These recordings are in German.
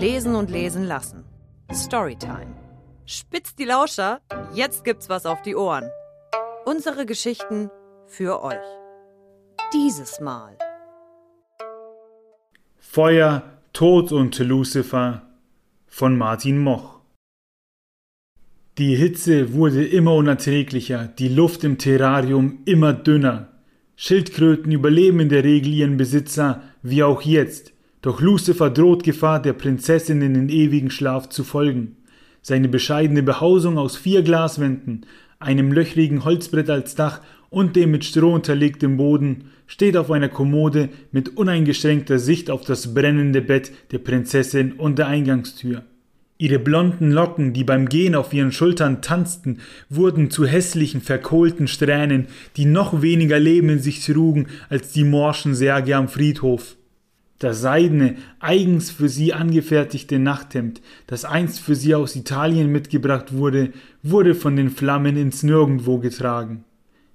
Lesen und lesen lassen. Storytime. Spitzt die Lauscher, jetzt gibt's was auf die Ohren. Unsere Geschichten für euch. Dieses Mal. Feuer, Tod und Lucifer von Martin Moch. Die Hitze wurde immer unerträglicher, die Luft im Terrarium immer dünner. Schildkröten überleben in der Regel ihren Besitzer, wie auch jetzt, doch Lucifer droht Gefahr, der Prinzessin in den ewigen Schlaf zu folgen. Seine bescheidene Behausung aus vier Glaswänden, einem löchrigen Holzbrett als Dach und dem mit Stroh unterlegten Boden steht auf einer Kommode mit uneingeschränkter Sicht auf das brennende Bett der Prinzessin und der Eingangstür. Ihre blonden Locken, die beim Gehen auf ihren Schultern tanzten, wurden zu hässlichen, verkohlten Strähnen, die noch weniger Leben in sich trugen als die morschen Särge am Friedhof. Das seidene, eigens für sie angefertigte Nachthemd, das einst für sie aus Italien mitgebracht wurde, wurde von den Flammen ins Nirgendwo getragen.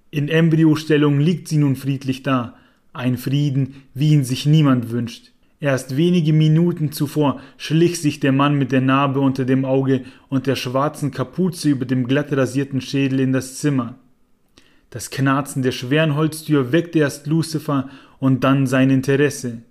In Embryostellung liegt sie nun friedlich da, ein Frieden, wie ihn sich niemand wünscht. Erst wenige Minuten zuvor schlich sich der Mann mit der Narbe unter dem Auge und der schwarzen Kapuze über dem glatt rasierten Schädel in das Zimmer. Das Knarzen der schweren Holztür weckte erst Lucifer und dann sein Interesse.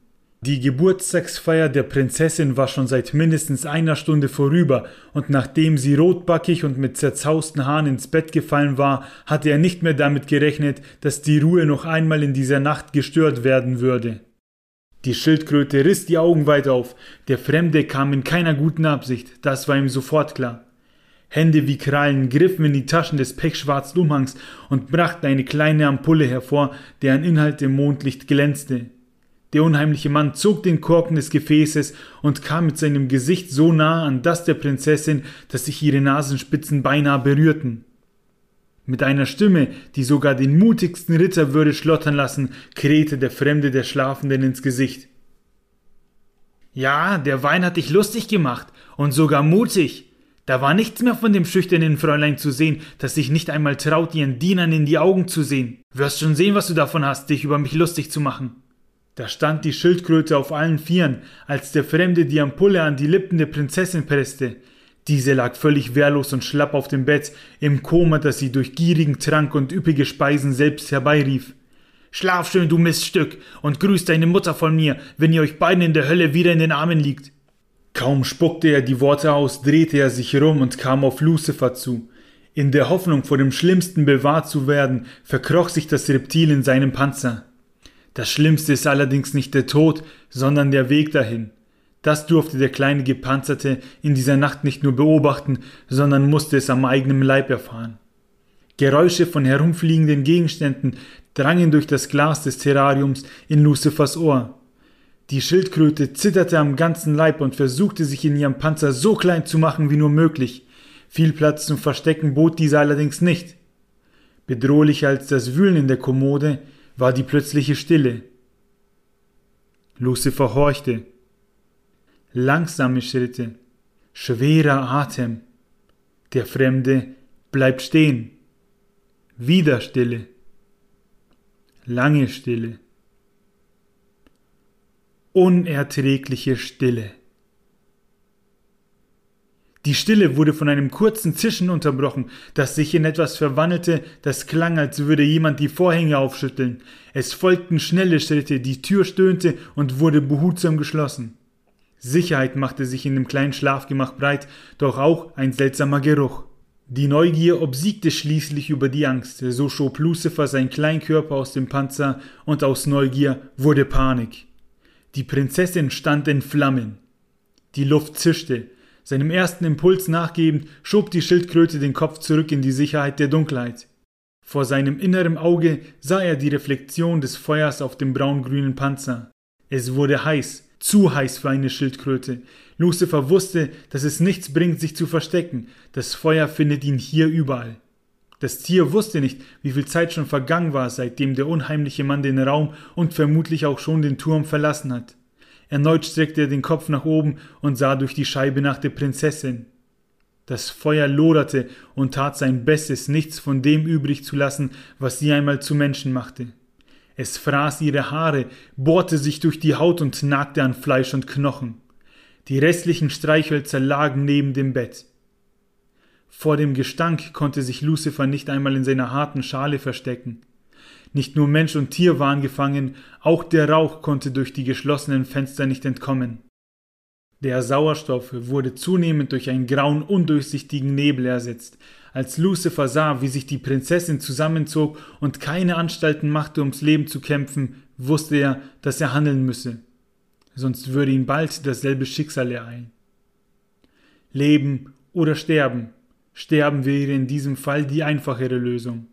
Die Geburtstagsfeier der Prinzessin war schon seit mindestens einer Stunde vorüber, und nachdem sie rotbackig und mit zerzausten Haaren ins Bett gefallen war, hatte er nicht mehr damit gerechnet, dass die Ruhe noch einmal in dieser Nacht gestört werden würde. Die Schildkröte riss die Augen weit auf, der Fremde kam in keiner guten Absicht, das war ihm sofort klar. Hände wie Krallen griffen in die Taschen des pechschwarzen Umhangs und brachten eine kleine Ampulle hervor, deren Inhalt im Mondlicht glänzte. Der unheimliche Mann zog den Korken des Gefäßes und kam mit seinem Gesicht so nah an das der Prinzessin, dass sich ihre Nasenspitzen beinahe berührten. Mit einer Stimme, die sogar den mutigsten Ritter würde schlottern lassen, krähte der Fremde der Schlafenden ins Gesicht. Ja, der Wein hat dich lustig gemacht und sogar mutig. Da war nichts mehr von dem schüchternen Fräulein zu sehen, das sich nicht einmal traut, ihren Dienern in die Augen zu sehen. Wirst schon sehen, was du davon hast, dich über mich lustig zu machen. Da stand die Schildkröte auf allen Vieren, als der Fremde die Ampulle an die Lippen der Prinzessin presste. Diese lag völlig wehrlos und schlapp auf dem Bett, im Koma, das sie durch gierigen Trank und üppige Speisen selbst herbeirief. Schlaf schön, du Miststück, und grüß deine Mutter von mir, wenn ihr euch beiden in der Hölle wieder in den Armen liegt. Kaum spuckte er die Worte aus, drehte er sich rum und kam auf Lucifer zu. In der Hoffnung, vor dem Schlimmsten bewahrt zu werden, verkroch sich das Reptil in seinem Panzer. Das Schlimmste ist allerdings nicht der Tod, sondern der Weg dahin. Das durfte der kleine Gepanzerte in dieser Nacht nicht nur beobachten, sondern musste es am eigenen Leib erfahren. Geräusche von herumfliegenden Gegenständen drangen durch das Glas des Terrariums in Lucifers Ohr. Die Schildkröte zitterte am ganzen Leib und versuchte sich in ihrem Panzer so klein zu machen wie nur möglich. Viel Platz zum Verstecken bot diese allerdings nicht. Bedrohlicher als das Wühlen in der Kommode war die plötzliche Stille. Lucifer horchte. Langsame Schritte, schwerer Atem. Der Fremde bleibt stehen. Wieder Stille. Lange Stille. Unerträgliche Stille. Die Stille wurde von einem kurzen Zischen unterbrochen, das sich in etwas verwandelte, das klang, als würde jemand die Vorhänge aufschütteln. Es folgten schnelle Schritte, die Tür stöhnte und wurde behutsam geschlossen. Sicherheit machte sich in dem kleinen Schlafgemach breit, doch auch ein seltsamer Geruch. Die Neugier obsiegte schließlich über die Angst, so schob Lucifer sein Kleinkörper aus dem Panzer, und aus Neugier wurde Panik. Die Prinzessin stand in Flammen. Die Luft zischte, seinem ersten Impuls nachgebend, schob die Schildkröte den Kopf zurück in die Sicherheit der Dunkelheit. Vor seinem inneren Auge sah er die Reflexion des Feuers auf dem braungrünen Panzer. Es wurde heiß, zu heiß für eine Schildkröte. Lucifer wusste, dass es nichts bringt, sich zu verstecken. Das Feuer findet ihn hier überall. Das Tier wusste nicht, wie viel Zeit schon vergangen war, seitdem der unheimliche Mann den Raum und vermutlich auch schon den Turm verlassen hat. Erneut streckte er den Kopf nach oben und sah durch die Scheibe nach der Prinzessin. Das Feuer loderte und tat sein Bestes, nichts von dem übrig zu lassen, was sie einmal zu Menschen machte. Es fraß ihre Haare, bohrte sich durch die Haut und nagte an Fleisch und Knochen. Die restlichen Streichhölzer lagen neben dem Bett. Vor dem Gestank konnte sich Lucifer nicht einmal in seiner harten Schale verstecken. Nicht nur Mensch und Tier waren gefangen, auch der Rauch konnte durch die geschlossenen Fenster nicht entkommen. Der Sauerstoff wurde zunehmend durch einen grauen, undurchsichtigen Nebel ersetzt. Als Lucifer sah, wie sich die Prinzessin zusammenzog und keine Anstalten machte, ums Leben zu kämpfen, wusste er, dass er handeln müsse. Sonst würde ihn bald dasselbe Schicksal ereilen. Leben oder sterben. Sterben wäre in diesem Fall die einfachere Lösung.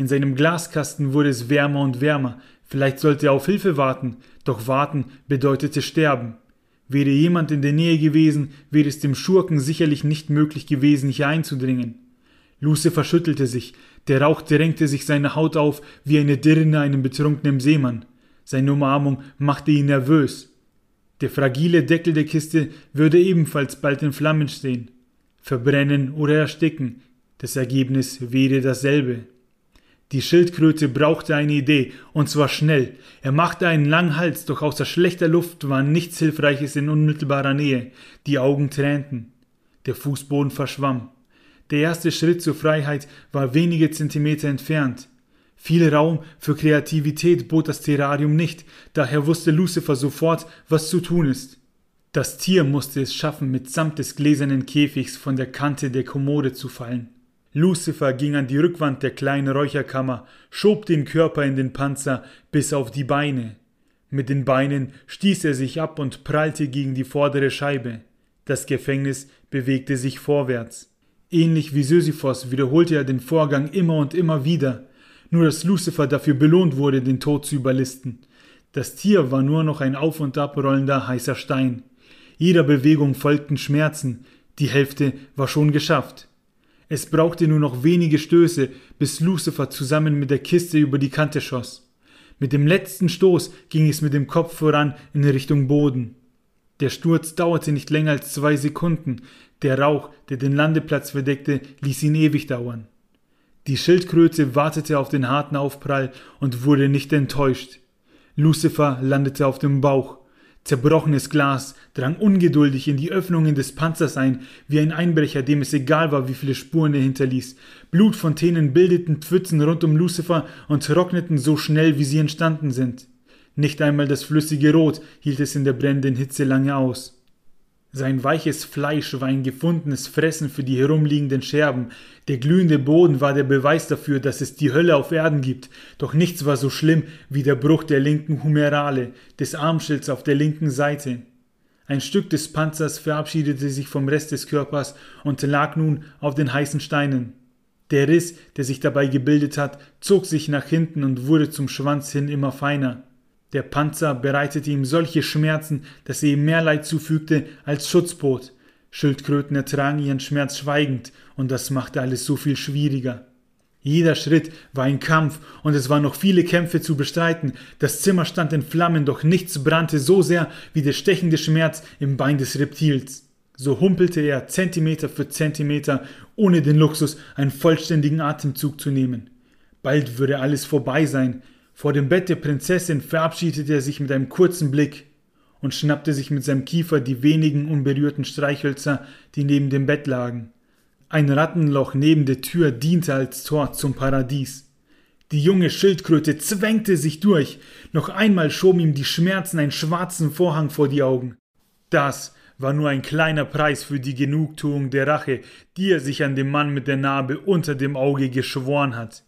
In seinem Glaskasten wurde es wärmer und wärmer. Vielleicht sollte er auf Hilfe warten, doch warten bedeutete sterben. Wäre jemand in der Nähe gewesen, wäre es dem Schurken sicherlich nicht möglich gewesen, hier einzudringen. Lucifer schüttelte sich, der Rauch drängte sich seine Haut auf wie eine Dirne einem betrunkenen Seemann. Seine Umarmung machte ihn nervös. Der fragile Deckel der Kiste würde ebenfalls bald in Flammen stehen. Verbrennen oder ersticken, das Ergebnis wäre dasselbe. Die Schildkröte brauchte eine Idee, und zwar schnell. Er machte einen langen Hals, doch außer schlechter Luft war nichts Hilfreiches in unmittelbarer Nähe. Die Augen tränten. Der Fußboden verschwamm. Der erste Schritt zur Freiheit war wenige Zentimeter entfernt. Viel Raum für Kreativität bot das Terrarium nicht, daher wusste Lucifer sofort, was zu tun ist. Das Tier musste es schaffen, mitsamt des gläsernen Käfigs von der Kante der Kommode zu fallen. Lucifer ging an die Rückwand der kleinen Räucherkammer, schob den Körper in den Panzer bis auf die Beine. Mit den Beinen stieß er sich ab und prallte gegen die vordere Scheibe. Das Gefängnis bewegte sich vorwärts. Ähnlich wie Sisyphos wiederholte er den Vorgang immer und immer wieder, nur dass Lucifer dafür belohnt wurde, den Tod zu überlisten. Das Tier war nur noch ein auf und ab rollender heißer Stein. Jeder Bewegung folgten Schmerzen, die Hälfte war schon geschafft. Es brauchte nur noch wenige Stöße, bis Lucifer zusammen mit der Kiste über die Kante schoss. Mit dem letzten Stoß ging es mit dem Kopf voran in Richtung Boden. Der Sturz dauerte nicht länger als zwei Sekunden. Der Rauch, der den Landeplatz verdeckte, ließ ihn ewig dauern. Die Schildkröte wartete auf den harten Aufprall und wurde nicht enttäuscht. Lucifer landete auf dem Bauch. Zerbrochenes Glas drang ungeduldig in die Öffnungen des Panzers ein, wie ein Einbrecher, dem es egal war, wie viele Spuren er hinterließ. Blutfontänen bildeten Pfützen rund um Lucifer und trockneten so schnell, wie sie entstanden sind. Nicht einmal das flüssige Rot hielt es in der brennenden Hitze lange aus. Sein weiches Fleisch war ein gefundenes Fressen für die herumliegenden Scherben. Der glühende Boden war der Beweis dafür, dass es die Hölle auf Erden gibt. Doch nichts war so schlimm wie der Bruch der linken Humerale, des Armschilds auf der linken Seite. Ein Stück des Panzers verabschiedete sich vom Rest des Körpers und lag nun auf den heißen Steinen. Der Riss, der sich dabei gebildet hat, zog sich nach hinten und wurde zum Schwanz hin immer feiner. Der Panzer bereitete ihm solche Schmerzen, dass er ihm mehr Leid zufügte als Schutz bot. Schildkröten ertragen ihren Schmerz schweigend, und das machte alles so viel schwieriger. Jeder Schritt war ein Kampf, und es waren noch viele Kämpfe zu bestreiten. Das Zimmer stand in Flammen, doch nichts brannte so sehr wie der stechende Schmerz im Bein des Reptils. So humpelte er Zentimeter für Zentimeter, ohne den Luxus, einen vollständigen Atemzug zu nehmen. Bald würde alles vorbei sein, vor dem Bett der Prinzessin verabschiedete er sich mit einem kurzen Blick und schnappte sich mit seinem Kiefer die wenigen unberührten Streichhölzer, die neben dem Bett lagen. Ein Rattenloch neben der Tür diente als Tor zum Paradies. Die junge Schildkröte zwängte sich durch, noch einmal schoben ihm die Schmerzen einen schwarzen Vorhang vor die Augen. Das war nur ein kleiner Preis für die Genugtuung der Rache, die er sich an dem Mann mit der Narbe unter dem Auge geschworen hat.